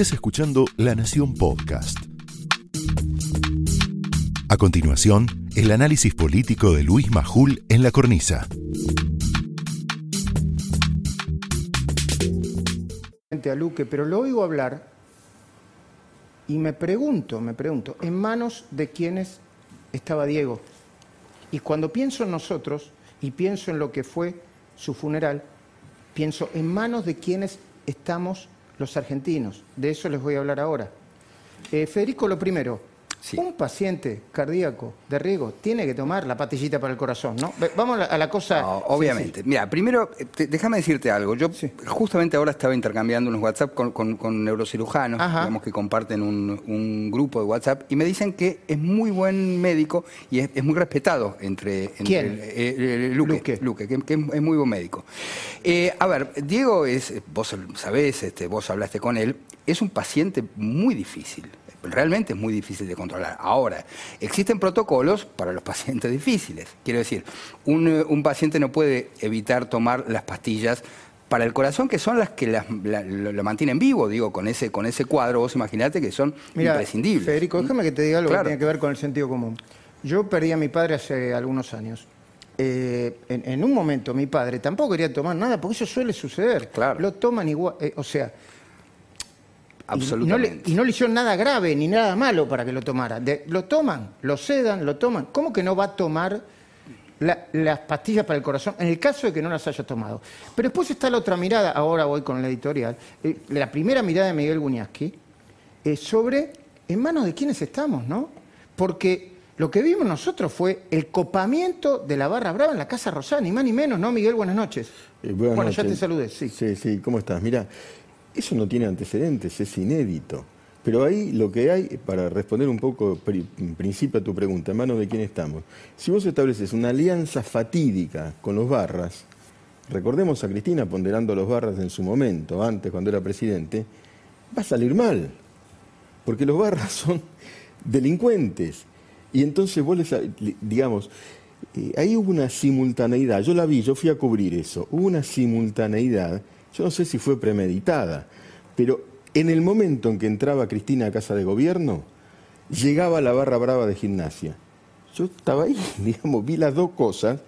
Estás escuchando La Nación Podcast. A continuación, el análisis político de Luis Majul en la cornisa. a Luque, pero lo oigo hablar y me pregunto, me pregunto, ¿en manos de quiénes estaba Diego? Y cuando pienso en nosotros y pienso en lo que fue su funeral, pienso en manos de quienes estamos los argentinos. De eso les voy a hablar ahora. Eh, Federico, lo primero, un paciente cardíaco de riesgo tiene que tomar la patillita para el corazón, ¿no? Vamos a la, cosa. obviamente. Mira, primero, eh, déjame decirte algo. Yo justamente ahora estaba intercambiando unos WhatsApp con, neurocirujanos, digamos que comparten un, grupo de WhatsApp, y me dicen que es muy buen médico y es, muy respetado entre. ¿Quién? Eh, Luque, Luque. que, es muy buen médico. a ver, Diego es, vos sabés, este, vos hablaste con él, es un paciente muy difícil realmente es muy difícil de controlar. Ahora, existen protocolos para los pacientes difíciles. Quiero decir, un, eh, paciente no puede evitar tomar las pastillas para el corazón, que son las que lo, mantienen vivo, digo, con ese, con ese cuadro, vos imaginate que son imprescindibles. Federico, déjame que te diga algo que tiene que ver con el sentido común. Yo perdí a mi padre hace algunos años. Eh, en, un momento mi padre tampoco quería tomar nada, porque eso suele suceder. Claro. Lo toman igual, eh, o sea, Absolutamente. Y no, le, hicieron nada grave ni nada malo para que lo tomara. lo toman, lo sedan, lo toman. ¿Cómo que no va a tomar las pastillas para el corazón en el caso de que no las haya tomado? Pero después está la otra mirada, ahora voy con la editorial, eh, la primera mirada de Miguel Guñaski, eh, sobre en manos de quiénes estamos, ¿no? Porque lo que vimos nosotros fue el copamiento de la barra brava en la Casa Rosada, ni más ni menos, ¿no, Miguel? Buenas noches. Eh, bueno, ya te saludé, sí. Sí, sí, ¿cómo estás? Mira, eso no tiene antecedentes, es inédito. Pero ahí lo que hay, para responder un poco en principio a tu pregunta, en manos de quién estamos, si vos estableces una alianza fatídica con los barras, recordemos a Cristina ponderando a los barras en su momento, antes cuando era presidente, va a salir mal, porque los barras son delincuentes. Y entonces vos les, digamos, eh, ahí hubo una simultaneidad, yo la vi, yo fui a cubrir eso, hubo una simultaneidad yo no sé si fue premeditada, pero en el momento en que entraba Cristina a casa de gobierno, llegaba la barra brava de gimnasia. Yo estaba ahí, digamos, vi las dos cosas,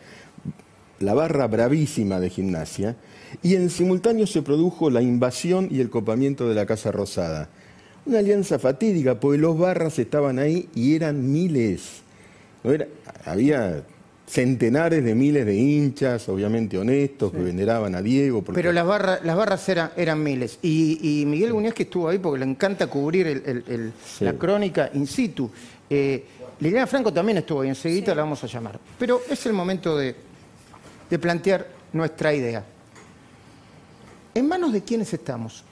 la barra bravísima de gimnasia, y en simultáneo se produjo la invasión y el copamiento de la Casa Rosada. Una alianza fatídica, porque los barras estaban ahí y eran miles. había centenares de miles de hinchas, obviamente honestos, que veneraban a Diego. Pero las barras, las barras eran, eran miles. Y, Miguel Muñoz que estuvo ahí porque le encanta cubrir la crónica in situ. Eh, Liliana Franco también estuvo ahí, enseguida la vamos a llamar. Pero es el momento de, de plantear nuestra idea. ¿En manos de quiénes estamos?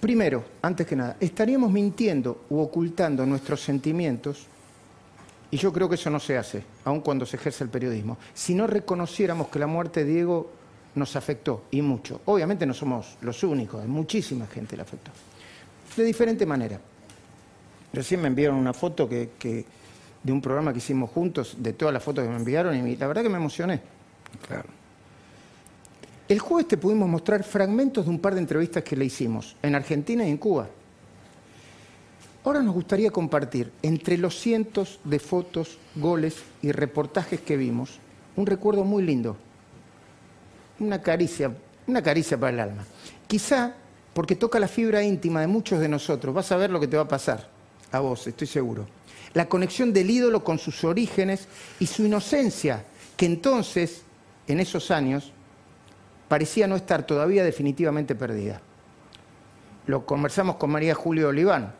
Primero, antes que nada, ¿estaríamos mintiendo u ocultando nuestros sentimientos y yo creo que eso no se hace, aun cuando se ejerce el periodismo. Si no reconociéramos que la muerte de Diego nos afectó, y mucho. Obviamente no somos los únicos, muchísima gente le afectó. De diferente manera. Recién me enviaron una foto que, de un programa que hicimos juntos, de todas las fotos que me enviaron, y la verdad que me emocioné. Claro. El jueves te pudimos mostrar fragmentos de un par de entrevistas que le hicimos, en Argentina y en Cuba. Ahora nos gustaría compartir, entre los cientos de fotos, goles y reportajes que vimos, un recuerdo muy lindo, una caricia, una caricia para el alma. Quizá porque toca la fibra íntima de muchos de nosotros, vas a ver lo que te va a pasar, a vos, estoy seguro. La conexión del ídolo con sus orígenes y su inocencia, que entonces, en esos años, parecía no estar todavía definitivamente perdida. Lo conversamos con María Julio Oliván,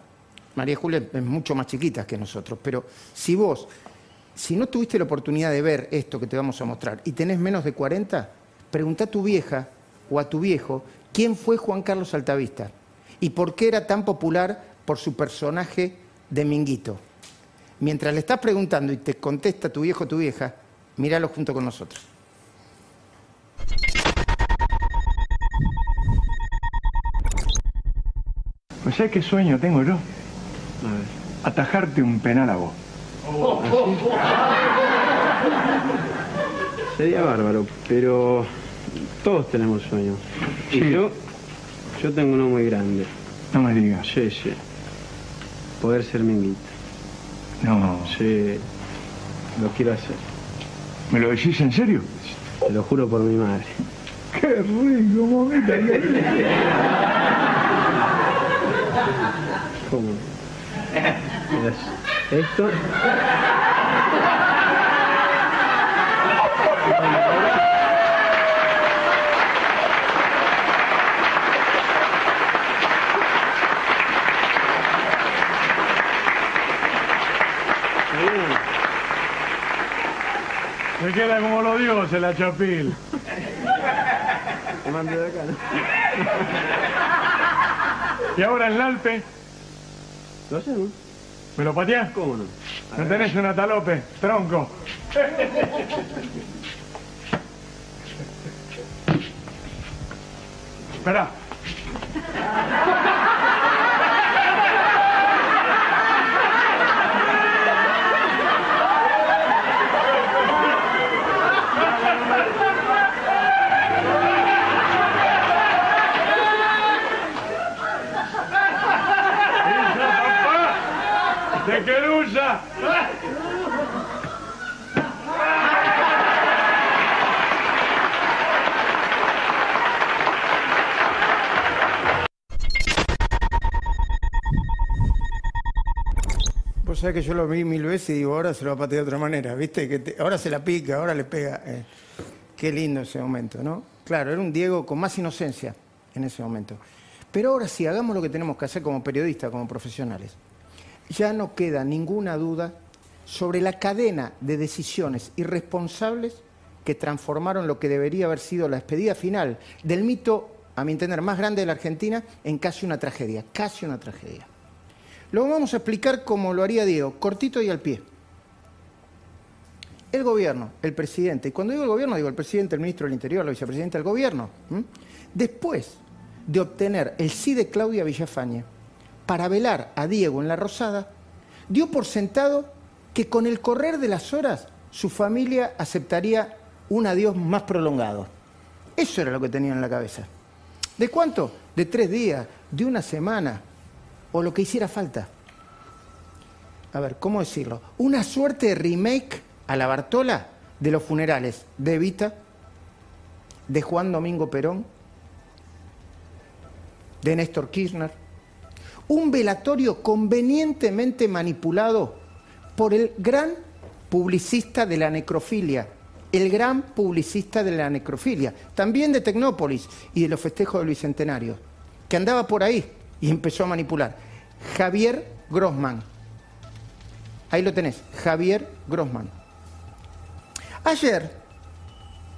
María Julia es mucho más chiquita que nosotros, pero si vos, si no tuviste la oportunidad de ver esto que te vamos a mostrar y tenés menos de 40, pregunta a tu vieja o a tu viejo quién fue Juan Carlos Altavista y por qué era tan popular por su personaje de Minguito. Mientras le estás preguntando y te contesta tu viejo o tu vieja, míralo junto con nosotros. Pues ¿sabes qué sueño tengo yo? Atajarte un penal a vos. Sería bárbaro, pero todos tenemos sueños. Y yo, yo tengo uno muy grande. No me digas. Sí, sí. Poder ser minguita. No. Sí. Lo quiero hacer. ¿Me lo decís en serio? Te lo juro por mi madre. Qué rico, mamita. ¿Cómo? Esto. Se queda como los dioses la chapil. Te mando de acá, ¿no? Y ahora ¿Lo hacemos? ¿Me lo pateás? ¿Cómo no? ¿No tenés una talope? Tronco. Esperá. Vos sabés que yo lo vi mil veces y digo, ahora se lo va a patear de otra manera, ¿viste? Que ahora se la pica, ahora le pega. eh. Qué lindo ese momento, ¿no? Claro, era un Diego con más inocencia en ese momento. Pero ahora sí, hagamos lo que tenemos que hacer como periodistas, como profesionales. Ya no queda ninguna duda sobre la cadena de decisiones irresponsables que transformaron lo que debería haber sido la despedida final del mito, a mi entender, más grande de la Argentina en casi una tragedia, casi una tragedia. Lo vamos a explicar como lo haría Diego, cortito y al pie. El gobierno, el presidente, y cuando digo el gobierno digo el presidente, el ministro del Interior, la vicepresidenta del gobierno, después de obtener el sí de Claudia Villafañe para velar a Diego en la Rosada, dio por sentado que con el correr de las horas su familia aceptaría un adiós más prolongado. Eso era lo que tenían en la cabeza. ¿De cuánto? De tres días, de una semana, o lo que hiciera falta. A ver, ¿cómo decirlo? Una suerte de remake a la Bartola de los funerales de Evita, de Juan Domingo Perón, de Néstor Kirchner. Un velatorio convenientemente manipulado por el gran publicista de la necrofilia, el gran publicista de la necrofilia, también de Tecnópolis y de los festejos del Bicentenario, que andaba por ahí y empezó a manipular. Javier Grossman. Ahí lo tenés, Javier Grossman. Ayer,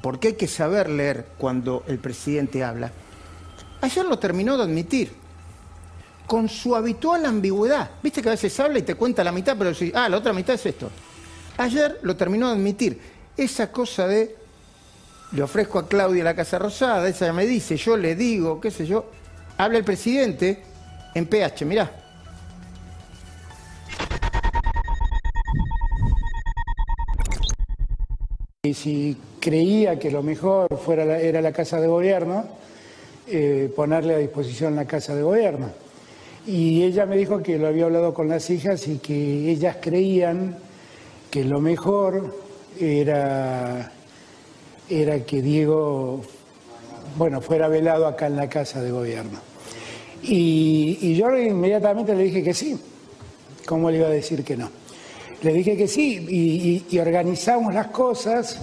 porque hay que saber leer cuando el presidente habla, ayer lo terminó de admitir, con su habitual ambigüedad. Viste que a veces habla y te cuenta la mitad, pero sí, ah, la otra mitad es esto. Ayer lo terminó de admitir. Esa cosa de, le ofrezco a Claudia la Casa Rosada, ella me dice, yo le digo, qué sé yo. Habla el presidente en PH, mirá. Y si creía que lo mejor fuera era la casa de gobierno, eh, ponerle a disposición la casa de gobierno. Y ella me dijo que lo había hablado con las hijas y que ellas creían que lo mejor era, era que Diego bueno, fuera velado acá en la casa de gobierno. Y, yo inmediatamente le dije que sí. ¿Cómo le iba a decir que no? Le dije que sí y, organizamos las cosas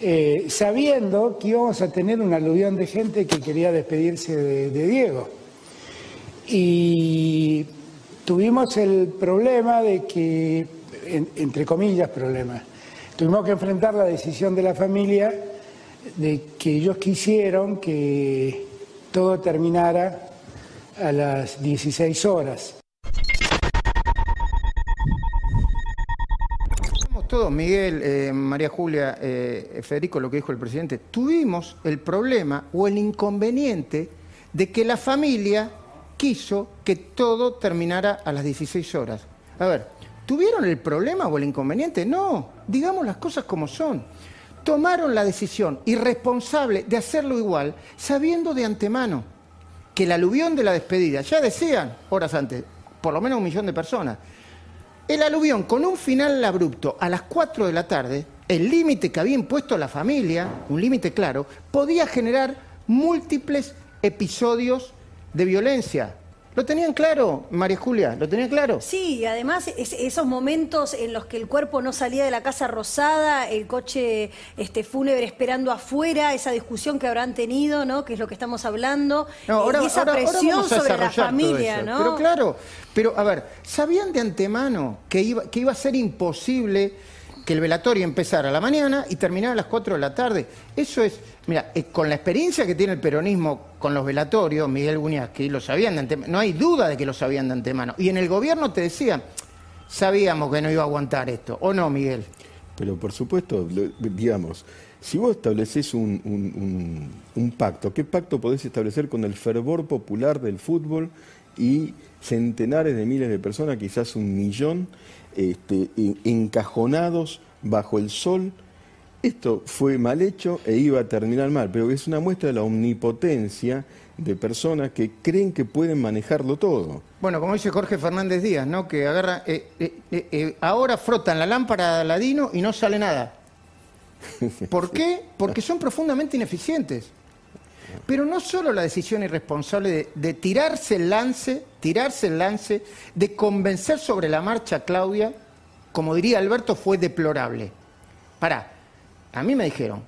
eh, sabiendo que íbamos a tener un aluvión de gente que quería despedirse de, de Diego. Y tuvimos el problema de que, en- entre comillas, problema, tuvimos que enfrentar la decisión de la familia de que ellos quisieron que todo terminara a las 16 horas. Todos, Miguel, eh, María Julia, eh, Federico, lo que dijo el presidente, tuvimos el problema o el inconveniente de que la familia quiso que todo terminara a las 16 horas. A ver, ¿tuvieron el problema o el inconveniente? No, digamos las cosas como son. Tomaron la decisión irresponsable de hacerlo igual, sabiendo de antemano que el aluvión de la despedida, ya decían horas antes, por lo menos un millón de personas, el aluvión con un final abrupto a las 4 de la tarde, el límite que había impuesto la familia, un límite claro, podía generar múltiples episodios de violencia. ¿Lo tenían claro, María Julia? ¿Lo tenían claro? Sí, y además es- esos momentos en los que el cuerpo no salía de la casa rosada, el coche este, fúnebre esperando afuera, esa discusión que habrán tenido, ¿no? Que es lo que estamos hablando, No, ahora, y esa ahora- presión vamos a sobre la familia. ¿no? Pero claro, pero a ver, ¿sabían de antemano que iba, que iba a ser imposible que el velatorio empezara a la mañana y terminara a las 4 de la tarde? Eso es, mira, eh, con la experiencia que tiene el peronismo con los velatorios, Miguel Buñazqui, lo sabían de antemano, no hay duda de que lo sabían de antemano. Y en el gobierno te decían, sabíamos que no iba a aguantar esto, ¿o no, Miguel? Pero por supuesto, digamos, si vos estableces un- un pacto, ¿qué pacto podés establecer con el fervor popular del fútbol y centenares de miles de personas, quizás un millón, este, en- encajonados bajo el sol? Esto fue mal hecho e iba a terminar mal, pero es una muestra de la omnipotencia de personas que creen que pueden manejarlo todo. Bueno, como dice Jorge Fernández Díaz, ¿no? Que agarra, eh, eh, eh, ahora frotan la lámpara de Aladino y no sale nada. ¿Por qué? Porque son profundamente ineficientes. Pero no solo la decisión irresponsable de, tirarse el lance, tirarse el lance, de convencer sobre la marcha a Claudia, como diría Alberto, fue deplorable. Pará, a mí me dijeron,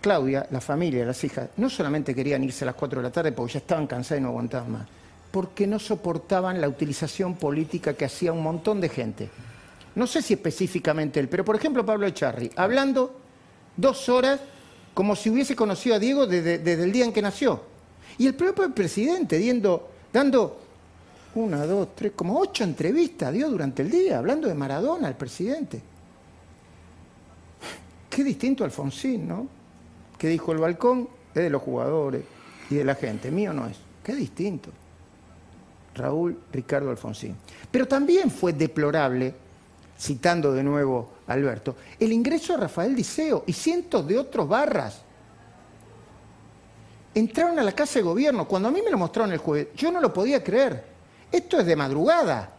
Claudia, la familia, las hijas, no solamente querían irse a las 4 de la tarde porque ya estaban cansadas y no aguantaban más, porque no soportaban la utilización política que hacía un montón de gente. No sé si específicamente él, pero por ejemplo Pablo Echarri, hablando dos horas como si hubiese conocido a Diego desde, el día en que nació. Y el propio presidente dando una, dos, tres, como ocho entrevistas dio durante el día, hablando de Maradona, el presidente. Qué distinto Alfonsín, ¿no? Que dijo el balcón es de los jugadores y de la gente, mío no es. Qué distinto. Raúl Ricardo Alfonsín. Pero también fue deplorable, citando de nuevo Alberto, el ingreso de Rafael Diceo y cientos de otros barras. Entraron a la casa de gobierno. Cuando a mí me lo mostraron el jueves, yo no lo podía creer. Esto es de madrugada.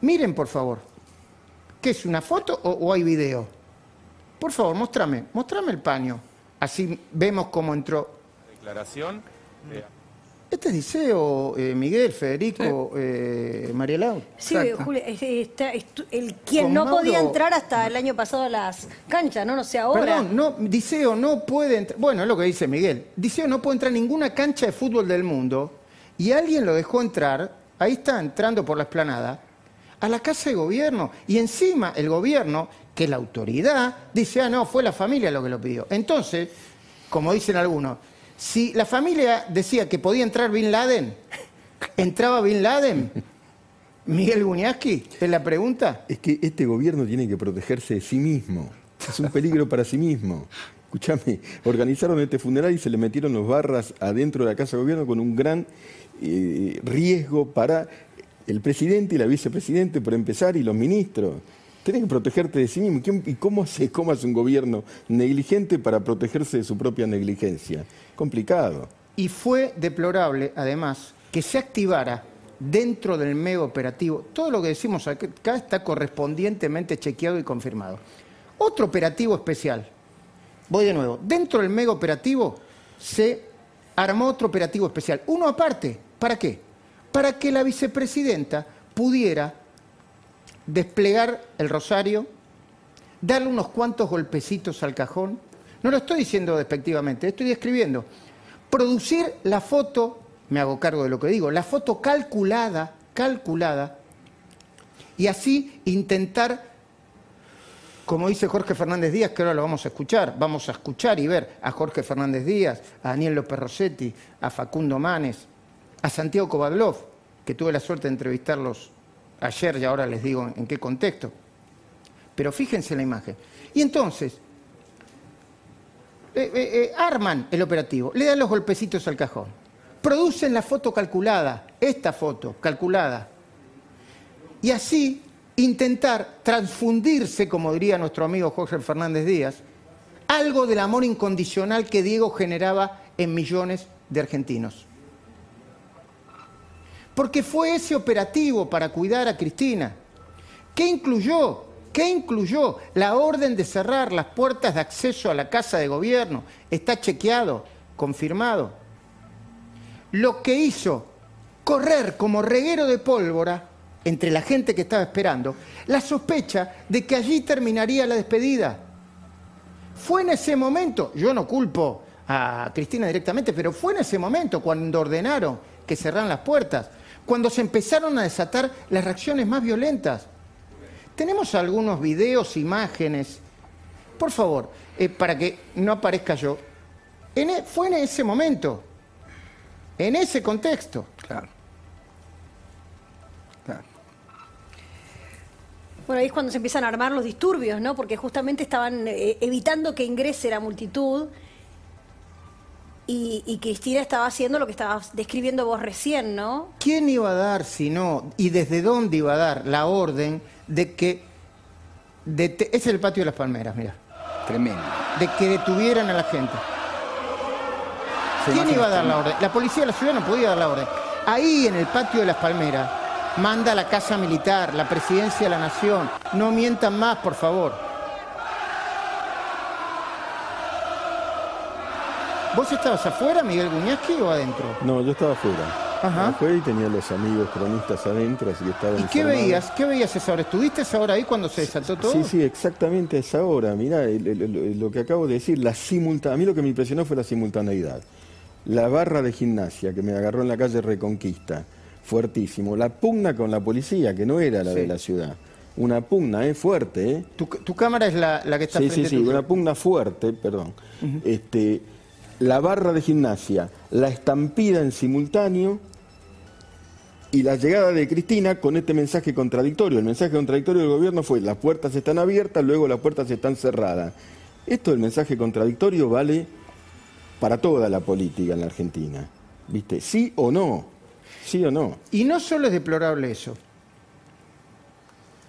Miren, por favor. ¿Qué es una foto o, o hay video? Por favor, mostrame, mostrame el paño. Así vemos cómo entró. Declaración. eh, Este es Diceo, eh, Miguel, Federico, eh, María Lau. Sí, Exacto. Julia, es- está- es tu- el quien Con no Mauro- podía entrar hasta el año pasado a las canchas, ¿no? No sé ahora. Perdón, no, Diceo no puede entrar. Bueno, es lo que dice Miguel. Diceo no puede entrar a ninguna cancha de fútbol del mundo y alguien lo dejó entrar, ahí está entrando por la esplanada, a la casa de gobierno. Y encima el gobierno, que es la autoridad, dice, ah, no, fue la familia lo que lo pidió. Entonces, como dicen algunos, si la familia decía que podía entrar Bin Laden, ¿entraba Bin Laden? Miguel Buñaski, es la pregunta. Es que este gobierno tiene que protegerse de sí mismo. Es un peligro para sí mismo. Escúchame, organizaron este funeral y se le metieron los barras adentro de la Casa de Gobierno con un gran eh, riesgo para el presidente y la vicepresidente, por empezar, y los ministros. Tienes que protegerte de sí mismo. ¿Quién- ¿Y cómo hace, cómo hace un gobierno negligente para protegerse de su propia negligencia? Complicado. Y fue deplorable, además, que se activara dentro del mega operativo. Todo lo que decimos acá está correspondientemente chequeado y confirmado. Otro operativo especial. Voy de nuevo. Dentro del mega operativo se armó otro operativo especial. Uno aparte. ¿Para qué? Para que la vicepresidenta pudiera desplegar el rosario, darle unos cuantos golpecitos al cajón. No lo estoy diciendo despectivamente, estoy describiendo. Producir la foto, me hago cargo de lo que digo, la foto calculada, calculada, y así intentar, como dice Jorge Fernández Díaz, que ahora lo vamos a escuchar, vamos a escuchar y ver a Jorge Fernández Díaz, a Daniel López Rossetti, a Facundo Manes, a Santiago Kovadlov, que tuve la suerte de entrevistarlos ayer y ahora les digo en qué contexto. Pero fíjense en la imagen. Y entonces, eh, eh, eh, arman el operativo, le dan los golpecitos al cajón, producen la foto calculada, esta foto calculada, y así intentar transfundirse, como diría nuestro amigo Jorge Fernández Díaz, algo del amor incondicional que Diego generaba en millones de argentinos. Porque fue ese operativo para cuidar a Cristina. ¿Qué incluyó? ¿Qué incluyó? La orden de cerrar las puertas de acceso a la Casa de Gobierno. Está chequeado, confirmado. Lo que hizo correr como reguero de pólvora entre la gente que estaba esperando la sospecha de que allí terminaría la despedida. Fue en ese momento, yo no culpo a Cristina directamente, pero fue en ese momento cuando ordenaron que cerraran las puertas, cuando se empezaron a desatar las reacciones más violentas. Tenemos algunos videos, imágenes. Por favor, eh, para que no aparezca yo. E, fue en ese momento, en ese contexto. Claro. Bueno, ahí es cuando se empiezan a armar los disturbios, ¿no? Porque justamente estaban eh, evitando que ingrese la multitud y, Cristina estaba haciendo lo que estabas describiendo vos recién, ¿no? ¿Quién iba a dar, si no, y desde dónde iba a dar la orden de que... es el patio de las palmeras, mira. Tremendo. De que detuvieran a la gente. ¿Quién iba a dar la orden? La policía de la ciudad no podía dar la orden. Ahí en el patio de las palmeras manda la casa militar, la presidencia de la nación. No mientan más, por favor. ¿Vos estabas afuera, Miguel Guñaski, o adentro? No, yo estaba afuera. Ajá. Afuera y tenía los amigos cronistas adentro, así que estaba ¿Y qué veías? ¿Qué veías esa hora? ¿Estuviste esa hora ahí cuando se desató todo? Sí, sí, exactamente a esa hora. Mirá, lo que acabo de decir, la simulta... a mí lo que me impresionó fue la simultaneidad. La barra de gimnasia que me agarró en la calle Reconquista, fuertísimo. La pugna con la policía, que no era la de la ciudad. Una pugna, ¿eh? Fuerte, ¿eh? Tu, cámara es la, que está sí, frente Sí, sí, sí, una pugna fuerte, perdón. Este la barra de gimnasia, la estampida en simultáneo y la llegada de Cristina con este mensaje contradictorio. El mensaje contradictorio del gobierno fue las puertas están abiertas, luego las puertas están cerradas. Esto del mensaje contradictorio vale para toda la política en la Argentina. ¿Viste? ¿Sí o no? ¿Sí o no? Y no solo es deplorable eso.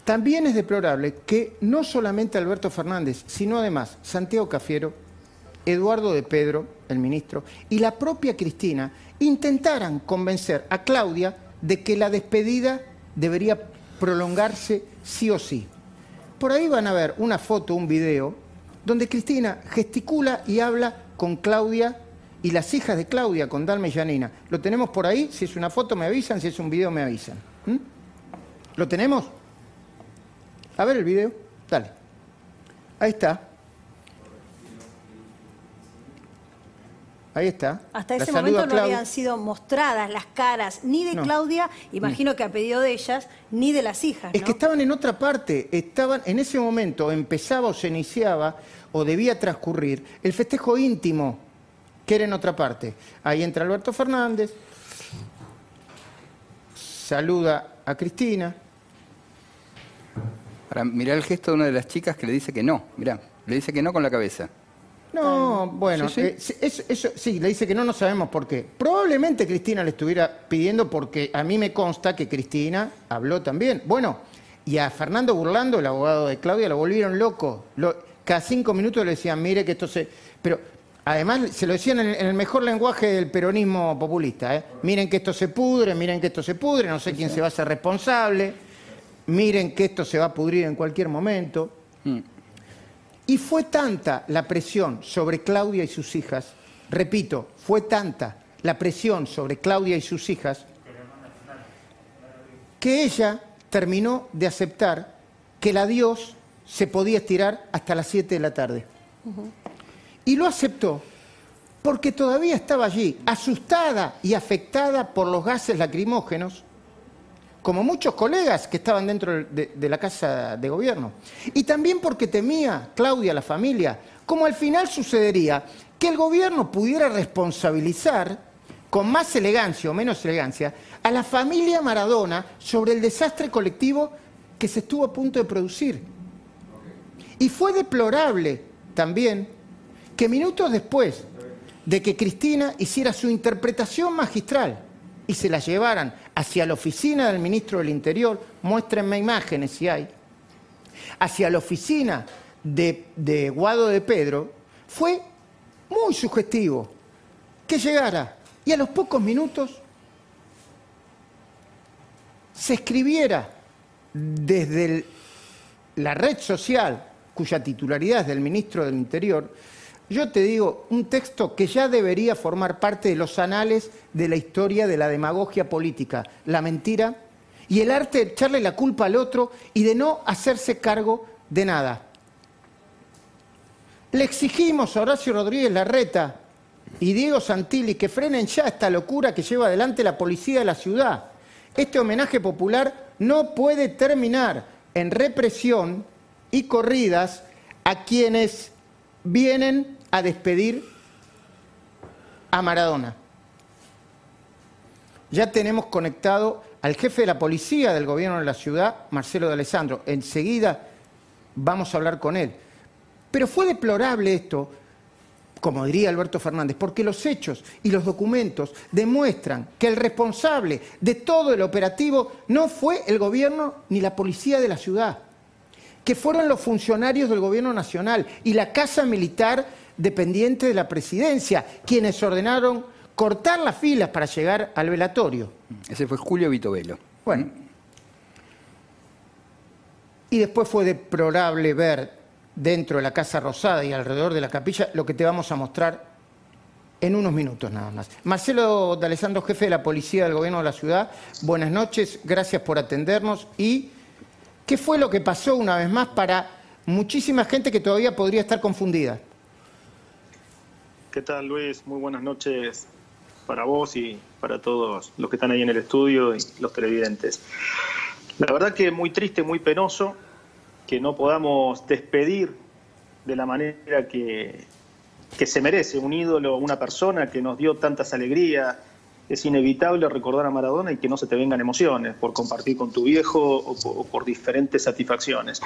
También es deplorable que no solamente Alberto Fernández, sino además Santiago Cafiero, Eduardo de Pedro, el ministro, y la propia Cristina intentaran convencer a Claudia de que la despedida debería prolongarse sí o sí. Por ahí van a ver una foto, un video, donde Cristina gesticula y habla con Claudia y las hijas de Claudia, con Dalma y Janina. ¿Lo tenemos por ahí? Si es una foto me avisan, si es un video me avisan. ¿Mm? ¿Lo tenemos? A ver el video. Dale. Ahí está. Ahí está. Hasta ese momento no habían sido mostradas las caras ni de Claudia, imagino que a pedido de ellas, ni de las hijas. Es que estaban en otra parte, estaban en ese momento empezaba o se iniciaba o debía transcurrir el festejo íntimo que era en otra parte. Ahí entra Alberto Fernández, saluda a Cristina. Ahora, mirá el gesto de una de las chicas que le dice que no, mirá, le dice que no con la cabeza. No, bueno, ¿Sí, eh, eso, sí, le dice que no, no sabemos por qué. Probablemente Cristina le estuviera pidiendo porque a mí me consta que Cristina habló también. Bueno, y a Fernando Burlando, el abogado de Claudia, lo volvieron loco. cada cinco minutos le decían, mire que esto se... Pero además se lo decían en, el mejor lenguaje del peronismo populista. ¿eh? Miren que esto se pudre, miren que esto se pudre, no sé quién se va a hacer responsable, miren que esto se va a pudrir en cualquier momento. Mm. Y fue tanta la presión sobre Claudia y sus hijas, repito, fue tanta la presión sobre Claudia y sus hijas, que ella terminó de aceptar que el adiós se podía estirar hasta las 7 de la tarde. Y lo aceptó porque todavía estaba allí, asustada y afectada por los gases lacrimógenos, como muchos colegas que estaban dentro de, la casa de gobierno. Y también porque temía, Claudia, la familia, como al final sucedería que el gobierno pudiera responsabilizar con más elegancia o menos elegancia a la familia Maradona sobre el desastre colectivo que se estuvo a punto de producir. Y fue deplorable también que minutos después de que Cristina hiciera su interpretación magistral y se la llevaran hacia la oficina del ministro del Interior, muéstrenme imágenes si hay, hacia la oficina de, Guado de Pedro, fue muy sugestivo que llegara. Y a los pocos minutos se escribiera desde la red social, cuya titularidad es del ministro del Interior, yo te digo, un texto que ya debería formar parte de los anales de la historia de la demagogia política, la mentira y el arte de echarle la culpa al otro y de no hacerse cargo de nada. Le exigimos a Horacio Rodríguez Larreta y Diego Santilli que frenen ya esta locura que lleva adelante la policía de la ciudad. Este homenaje popular no puede terminar en represión y corridas a quienes vienen a despedir a Maradona. Ya tenemos conectado al jefe de la policía del gobierno de la ciudad, Marcelo de Alessandro. Enseguida vamos a hablar con él. Pero fue deplorable esto, como diría Alberto Fernández, porque los hechos y los documentos demuestran que el responsable de todo el operativo no fue el gobierno ni la policía de la ciudad, que fueron los funcionarios del gobierno nacional y la casa militar dependiente de la presidencia, quienes ordenaron cortar las filas para llegar al velatorio. Ese fue Julio Vitovelo. Bueno. Y después fue deplorable ver dentro de la Casa Rosada y alrededor de la capilla lo que te vamos a mostrar en unos minutos nada más. Marcelo D'Alessandro, jefe de la Policía del Gobierno de la Ciudad, buenas noches, gracias por atendernos. ¿Y qué fue lo que pasó una vez más para muchísima gente que todavía podría estar confundida? ¿Qué tal, Luis? Muy buenas noches para vos y para todos los que están ahí en el estudio y los televidentes. La verdad que muy triste, muy penoso que no podamos despedir de la manera que, que se merece un ídolo, una persona que nos dio tantas alegrías. Es inevitable recordar a Maradona y que no se te vengan emociones por compartir con tu viejo o por, diferentes satisfacciones.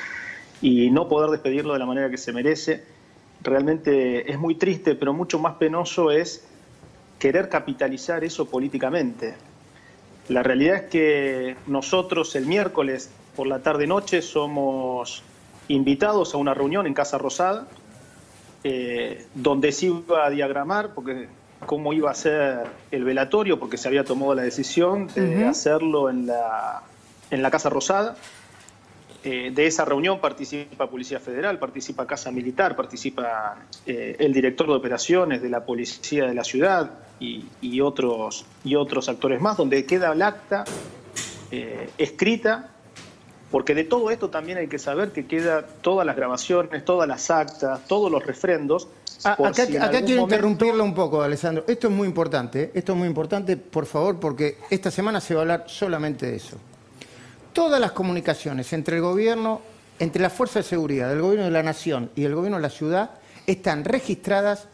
Y no poder despedirlo de la manera que se merece realmente es muy triste, pero mucho más penoso es querer capitalizar eso políticamente. La realidad es que nosotros el miércoles por la tarde-noche somos invitados a una reunión en Casa Rosada, eh, donde se iba a diagramar porque cómo iba a ser el velatorio, porque se había tomado la decisión de hacerlo en la, en la Casa Rosada. Eh, de esa reunión participa Policía Federal, participa Casa Militar, participa eh, el director de operaciones de la Policía de la Ciudad y, y otros, y otros actores más, donde queda el acta eh, escrita, porque de todo esto también hay que saber que queda todas las grabaciones, todas las actas, todos los refrendos. Ah, acá si quiero momento- interrumpirlo un poco, Alessandro. Esto es muy importante, ¿eh? esto es muy importante, por favor, porque esta semana se va a hablar solamente de eso. Todas las comunicaciones entre el gobierno, entre las fuerzas de seguridad, del gobierno de la nación y el gobierno de la ciudad, están registradas.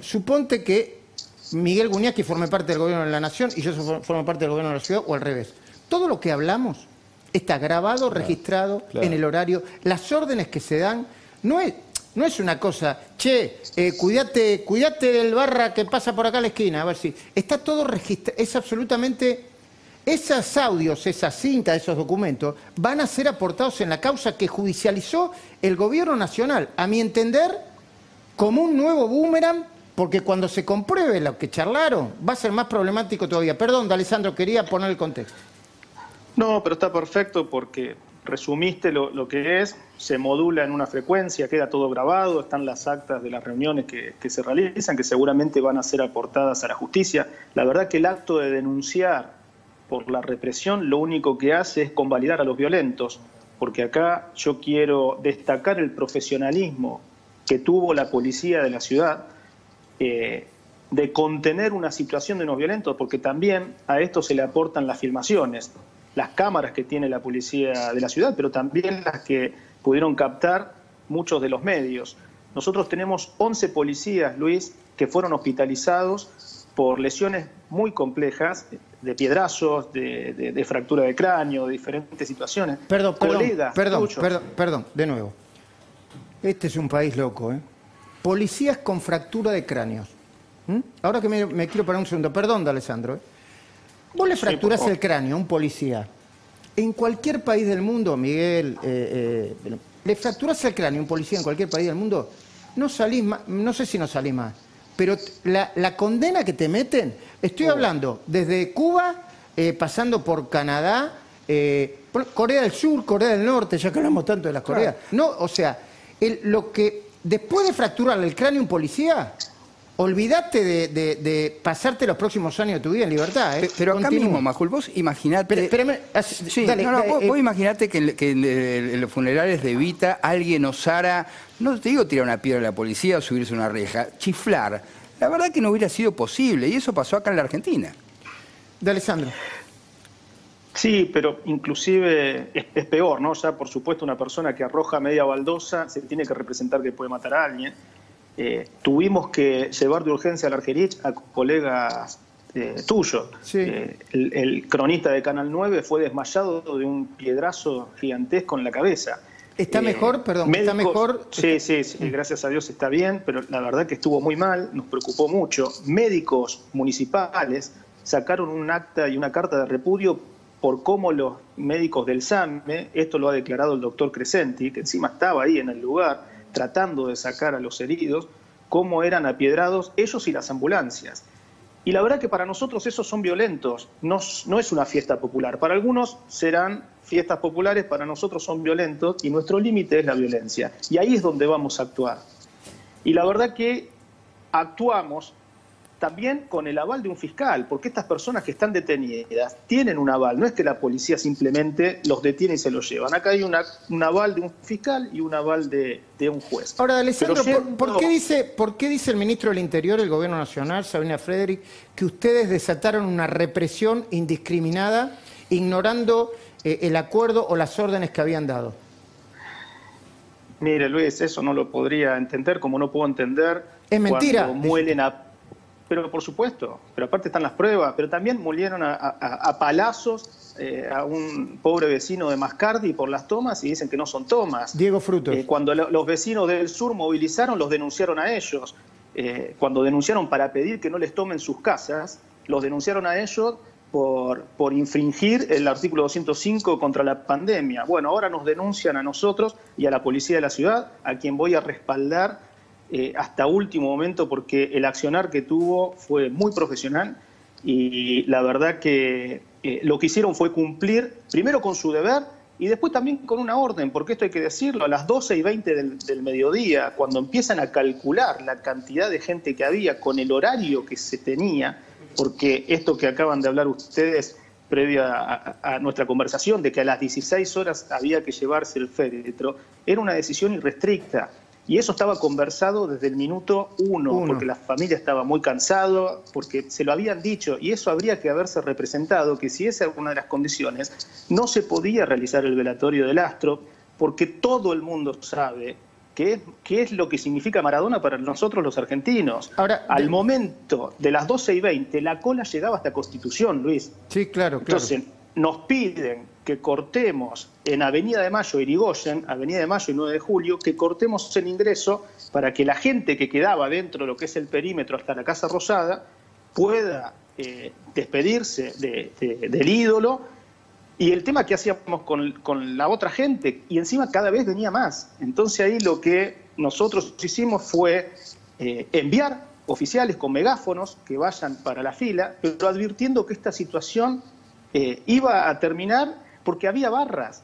Suponte que Miguel Guñaki forme parte del gobierno de la nación y yo formo parte del gobierno de la ciudad o al revés. Todo lo que hablamos está grabado, registrado claro. en el horario. Las órdenes que se dan no es, no es una cosa, che, eh, cuídate, cuídate del barra que pasa por acá a la esquina, a ver si. Está todo registrado, es absolutamente. Esos audios, esas cintas, esos documentos van a ser aportados en la causa que judicializó el gobierno nacional, a mi entender, como un nuevo boomerang, porque cuando se compruebe lo que charlaron, va a ser más problemático todavía. Perdón, Alessandro, quería poner el contexto. No, pero está perfecto porque resumiste lo, que es, se modula en una frecuencia, queda todo grabado, están las actas de las reuniones que, que se realizan, que seguramente van a ser aportadas a la justicia. La verdad que el acto de denunciar por la represión lo único que hace es convalidar a los violentos, porque acá yo quiero destacar el profesionalismo que tuvo la policía de la ciudad eh, de contener una situación de unos violentos, porque también a esto se le aportan las filmaciones, las cámaras que tiene la policía de la ciudad, pero también las que pudieron captar muchos de los medios. Nosotros tenemos 11 policías, Luis, que fueron hospitalizados por lesiones muy complejas, de piedrazos, de, de- de fractura de cráneo, de diferentes situaciones. Perdón, perdón, Colegas perdón, perdón, perdón, de nuevo. Este es un país loco, ¿eh? Policías con fractura de cráneos. ¿Mm? Ahora que me, me quiero parar un segundo, perdón, Alessandro. ¿eh? Vos le Sí, favor. el cráneo a un policía. En cualquier país del mundo, Miguel, eh, eh, le fracturás el cráneo a un policía en cualquier país del mundo, no salís más, no sé si no salís más, pero la, la condena que te meten, estoy hablando desde Cuba eh, pasando por Canadá, eh, Corea del Sur, Corea del Norte, ya que hablamos tanto de las Coreas. No, o sea, el- lo que después de fracturarle el cráneo a un policía, olvídate de, de- de pasarte los próximos años de tu vida en libertad. ¿eh? Pe- Pero acá Continúa. mismo, Majul, vos imaginate... Pero- espérame, así- Sí, dale, no, no, dale, vos, eh, vos imaginate que, en, que en, eh, en los funerales de Evita alguien osara, no te digo tirar una piedra a la policía o subirse a una reja, chiflar. La verdad que no hubiera sido posible y eso pasó acá en la Argentina. De Alessandro. Sí, pero inclusive es, es peor, ¿no? Ya por supuesto una persona que arroja media baldosa se tiene que representar que puede matar a alguien. Eh, tuvimos que llevar de urgencia al Argerich a colegas eh, tuyos. Eh, el, el cronista de Canal 9 fue desmayado de un piedrazo gigantesco en la cabeza. ¿Está mejor? Perdón, ¿está mejor? Sí, sí, sí, gracias a Dios está bien, pero la verdad que estuvo muy mal, nos preocupó mucho. Médicos municipales sacaron un acta y una carta de repudio por cómo los médicos del SAME, esto lo ha declarado el doctor Crescenti, que encima estaba ahí en el lugar tratando de sacar a los heridos, cómo eran apiedrados ellos y las ambulancias. Y la verdad que para nosotros esos son violentos, no, no es una fiesta popular. Para algunos serán fiestas populares, para nosotros son violentos y nuestro límite es la violencia. Y ahí es donde vamos a actuar. Y la verdad que actuamos también con el aval de un fiscal, porque estas personas que están detenidas tienen un aval, no es que la policía simplemente los detiene y se los llevan. Acá hay una, un aval de un fiscal y un aval de, de un juez. Ahora, Alessandro, Pero ¿por, qué dice, ¿por qué dice el ministro del Interior, el Gobierno Nacional, Sabina Frederick, que ustedes desataron una represión indiscriminada, ignorando eh, el acuerdo o las órdenes que habían dado? Mire, Luis, eso no lo podría entender como no puedo entender. Es mentira. Cuando muelen a. Pero por supuesto, pero aparte están las pruebas, pero también molieron a, a- a palazos eh, a un pobre vecino de Mascardi por las tomas y dicen que no son tomas. Diego Frutos. Eh, cuando lo- los vecinos del sur movilizaron, los denunciaron a ellos. Eh, cuando denunciaron para pedir que no les tomen sus casas, los denunciaron a ellos por, por infringir el artículo 205 contra la pandemia. Bueno, ahora nos denuncian a nosotros y a la policía de la ciudad, a quien voy a respaldar eh, hasta último momento porque el accionar que tuvo fue muy profesional y la verdad que eh, lo que hicieron fue cumplir primero con su deber y después también con una orden, porque esto hay que decirlo, a las 12 y 20 del, mediodía, cuando empiezan a calcular la cantidad de gente que había con el horario que se tenía, porque esto que acaban de hablar ustedes previa a, a- a nuestra conversación, de que a las 16 horas había que llevarse el féretro, era una decisión irrestricta. Y eso estaba conversado desde el minuto uno, Uno. porque la familia estaba muy cansado, porque se lo habían dicho, y eso habría que haberse representado, que si esa era una de las condiciones, no se podía realizar el velatorio del astro, porque todo el mundo sabe qué es, qué es lo que significa Maradona para nosotros los argentinos. Ahora, Al momento de las 12 y 20, la cola llegaba hasta Constitución, Luis. Sí, claro, claro. Entonces, nos piden que cortemos en Avenida de Mayo, Irigoyen, Avenida de Mayo y 9 de Julio, que cortemos el ingreso para que la gente que quedaba dentro de lo que es el perímetro hasta la Casa Rosada pueda eh, despedirse de- de- del ídolo. Y el tema que hacíamos con, con la otra gente, y encima cada vez venía más. Entonces ahí lo que nosotros hicimos fue eh, enviar oficiales con megáfonos que vayan para la fila, pero advirtiendo que esta situación eh, iba a terminar porque había barras.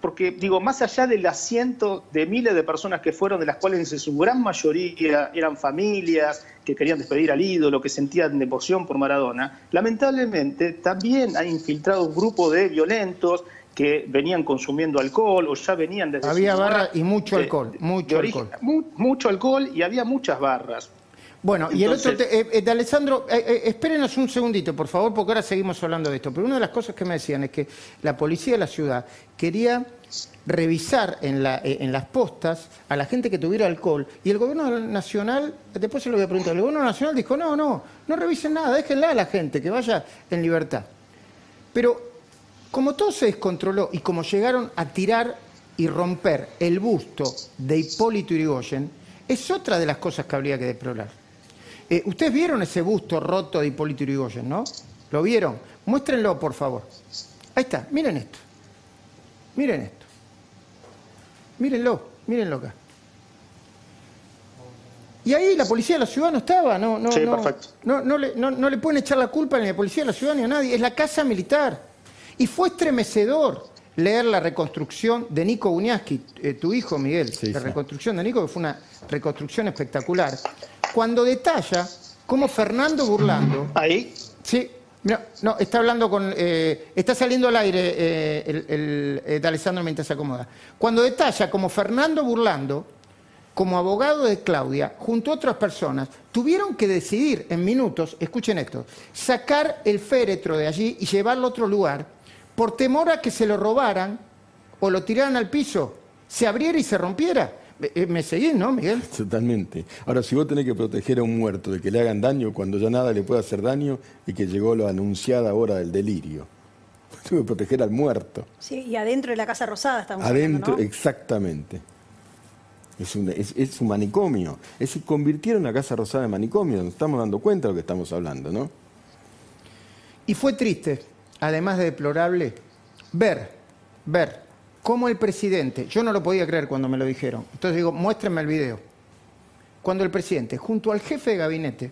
Porque, digo, más allá del asiento de miles de personas que fueron, de las cuales en su gran mayoría eran familias que querían despedir al ídolo, que sentían devoción por Maradona, lamentablemente también ha infiltrado un grupo de violentos que venían consumiendo alcohol o ya venían desde Había su lugar barra y mucho de- alcohol, de mucho origen- alcohol. mu- mucho alcohol y había muchas barras. Bueno, y el otro, te- eh, eh, de Alessandro, eh, espérenos un segundito, por favor, porque ahora seguimos hablando de esto. Pero una de las cosas que me decían es que la policía de la ciudad quería revisar en, la- en las postas a la gente que tuviera alcohol y el gobierno nacional, después se lo voy a preguntar, el gobierno nacional dijo, no, no, no revisen nada, déjenla a la gente, que vaya en libertad. Pero como todo se descontroló y como llegaron a tirar y romper el busto de Hipólito Yrigoyen, es otra de las cosas que habría que deplorar. Eh, Ustedes vieron ese busto roto de Hipólito Yrigoyen, ¿no? ¿Lo vieron? Muéstrenlo, por favor. Ahí está, miren esto. Miren esto. Mírenlo, mírenlo acá. Y ahí la policía de la ciudad no estaba, no, no, Sí, no, perfecto. no, no le, no- no le pueden echar la culpa ni a la policía de la ciudad ni a nadie, es la casa militar. Y fue estremecedor leer la reconstrucción de Nico Uñaski, eh, tu hijo Miguel, Sí, la sí. reconstrucción de Nico, que fue una reconstrucción espectacular, cuando detalla cómo Fernando Burlando Ahí, Sí, no, no, está hablando con. eh, está saliendo al aire eh, el, el, eh, de Alessandro mientras se acomoda. Cuando detalla como Fernando Burlando, como abogado de Claudia, junto a otras personas, tuvieron que decidir en minutos, escuchen esto, sacar el féretro de allí y llevarlo a otro lugar por temor a que se lo robaran o lo tiraran al piso, se abriera y se rompiera. Eh, eh, ¿Me seguís, no, Miguel? Totalmente. Ahora, si vos tenés que proteger a un muerto de que le hagan daño cuando ya nada le puede hacer daño y que llegó la anunciada hora del delirio. Tengo que proteger al muerto. Sí, y adentro de la Casa Rosada estamos Adentro, hablando, ¿no? exactamente. Es un, es, es un manicomio. Es, convirtieron a Casa Rosada en manicomio. Nos estamos dando cuenta de lo que estamos hablando, ¿no? Y fue triste, además de deplorable, ver, ver cómo el presidente, yo no lo podía creer cuando me lo dijeron, entonces digo, muéstrenme el video, cuando el presidente, junto al jefe de gabinete,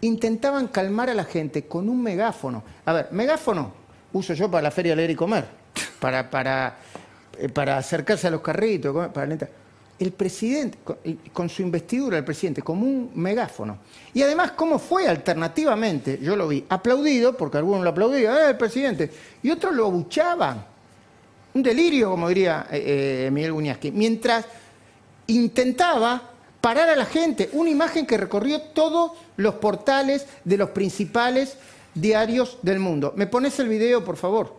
intentaban calmar a la gente con un megáfono. A ver, megáfono uso yo para la feria leer y comer, para, para, eh, para acercarse a los carritos, para alentar. El presidente, con su investidura, el presidente, como un megáfono. Y además, ¿cómo fue alternativamente? Yo lo vi aplaudido, porque algunos lo aplaudían, ¡eh, el presidente! Y otros lo abuchaban. Un delirio, como diría eh, eh, Miguel. Mientras intentaba parar a la gente. Una imagen que recorrió todos los portales de los principales diarios del mundo. ¿Me pones el video, por favor?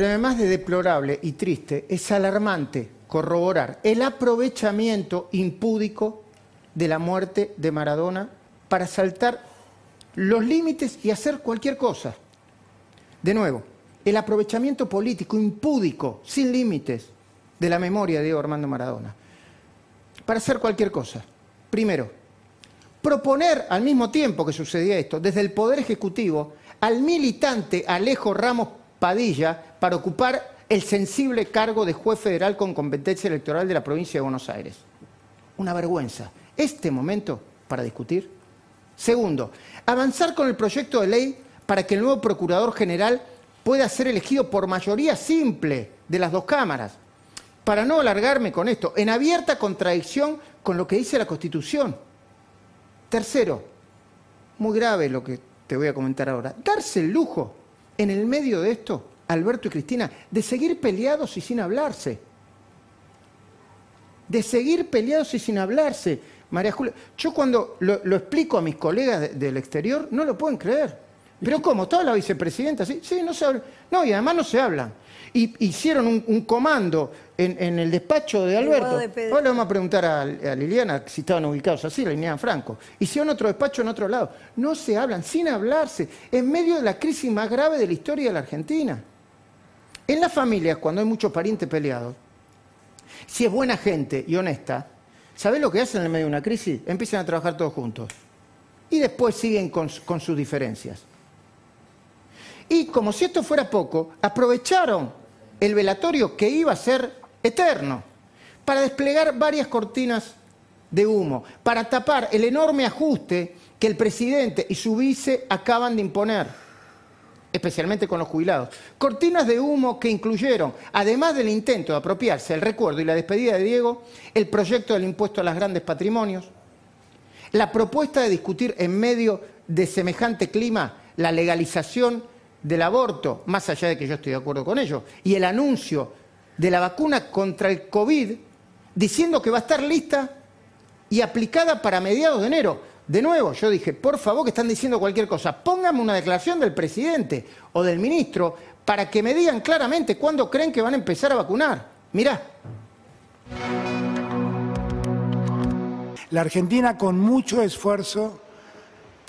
Pero además de deplorable y triste, es alarmante corroborar el aprovechamiento impúdico de la muerte de Maradona para saltar los límites y hacer cualquier cosa. De nuevo, el aprovechamiento político impúdico, sin límites, de la memoria de Diego Armando Maradona, para hacer cualquier cosa. Primero, proponer al mismo tiempo que sucedía esto, desde el Poder Ejecutivo, al militante Alejo Ramos Padilla para ocupar el sensible cargo de juez federal con competencia electoral de la provincia de Buenos Aires. Una vergüenza. Este momento para discutir. Segundo, avanzar con el proyecto de ley para que el nuevo procurador general pueda ser elegido por mayoría simple de las dos cámaras. Para no alargarme con esto, en abierta contradicción con lo que dice la Constitución. Tercero, muy grave lo que te voy a comentar ahora, darse el lujo en el medio de esto, Alberto y Cristina, de seguir peleados y sin hablarse. De seguir peleados y sin hablarse. María Julia, yo cuando lo, lo explico a mis colegas de- del exterior, no lo pueden creer. Pero ¿cómo? ¿Toda la vicepresidenta? Sí, sí, no se habla. No, y además no se hablan. Y hicieron un, un comando en, en el despacho de Alberto. de. Ahora le vamos a preguntar a, a Liliana si estaban ubicados así, la Liliana Franco. Hicieron otro despacho en otro lado. No se hablan, sin hablarse, en medio de la crisis más grave de la historia de la Argentina. En las familias, cuando hay muchos parientes peleados, si es buena gente y honesta, ¿sabés lo que hacen en medio de una crisis? Empiezan a trabajar todos juntos. Y después siguen con sus diferencias. Y como si esto fuera poco, aprovecharon el velatorio que iba a ser eterno para desplegar varias cortinas de humo, para tapar el enorme ajuste que el presidente y su vice acaban de imponer, especialmente con los jubilados. Cortinas de humo que incluyeron, además del intento de apropiarse el recuerdo y la despedida de Diego, el proyecto del impuesto a los grandes patrimonios, la propuesta de discutir en medio de semejante clima la legalización del aborto, más allá de que yo estoy de acuerdo con ello, y el anuncio de la vacuna contra el COVID, diciendo que va a estar lista y aplicada para mediados de enero. De nuevo, yo dije, por favor, que están diciendo cualquier cosa, pónganme una declaración del presidente o del ministro para que me digan claramente cuándo creen que van a empezar a vacunar. Mirá, La Argentina con mucho esfuerzo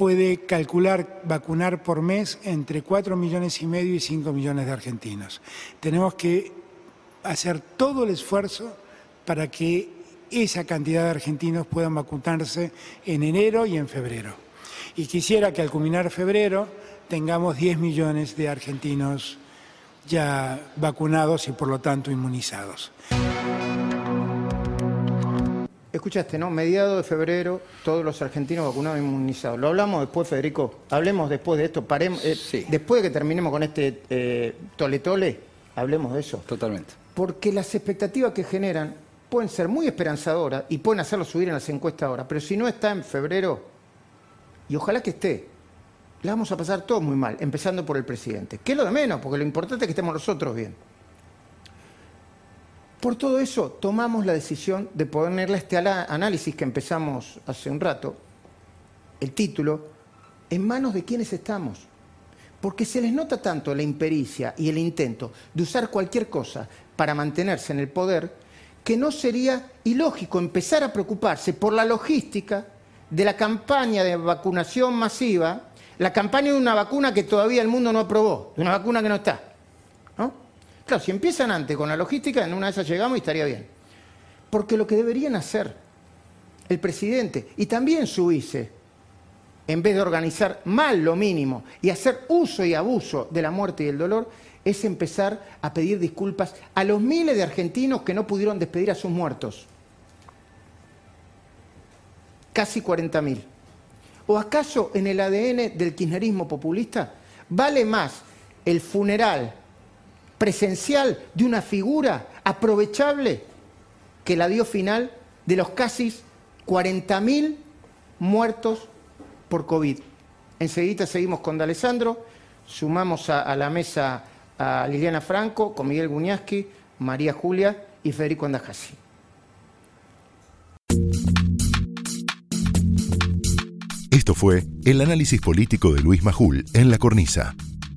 puede calcular vacunar por mes entre 4 millones y medio y 5 millones de argentinos. Tenemos que hacer todo el esfuerzo para que esa cantidad de argentinos puedan vacunarse en enero y en febrero. Y quisiera que al culminar febrero tengamos 10 millones de argentinos ya vacunados y por lo tanto inmunizados. Escuchaste, ¿no? Mediado de febrero, todos los argentinos vacunados e inmunizados. Lo hablamos después, Federico. Hablemos después de esto. Paremos, eh, Después de que terminemos con este eh, tole tole, hablemos de eso. Totalmente. Porque las expectativas que generan pueden ser muy esperanzadoras y pueden hacerlo subir en las encuestas ahora. Pero si no está en febrero, y ojalá que esté, la vamos a pasar todos muy mal, empezando por el presidente. Que es lo de menos, porque lo importante es que estemos nosotros bien. Por todo eso, tomamos la decisión de ponerle este análisis que empezamos hace un rato, el título, en manos de quienes estamos. Porque se les nota tanto la impericia y el intento de usar cualquier cosa para mantenerse en el poder, que no sería ilógico empezar a preocuparse por la logística de la campaña de vacunación masiva, la campaña de una vacuna que todavía el mundo no aprobó, de una vacuna que no está. Si empiezan antes con la logística, en una de esas llegamos y estaría bien. Porque lo que deberían hacer el presidente y también su vice, en vez de organizar mal lo mínimo y hacer uso y abuso de la muerte y el dolor, es empezar a pedir disculpas a los miles de argentinos que no pudieron despedir a sus muertos. Casi 40.000. ¿O acaso en el ADN del kirchnerismo populista vale más el funeral presencial de una figura aprovechable que la dio final de los casi 40.000 muertos por COVID. Enseguida seguimos con D'Alessandro, sumamos a, la mesa a Liliana Franco, con Miguel Guñaski, María Julia y Federico Andajasi. Esto fue el análisis político de Luis Majul en La Cornisa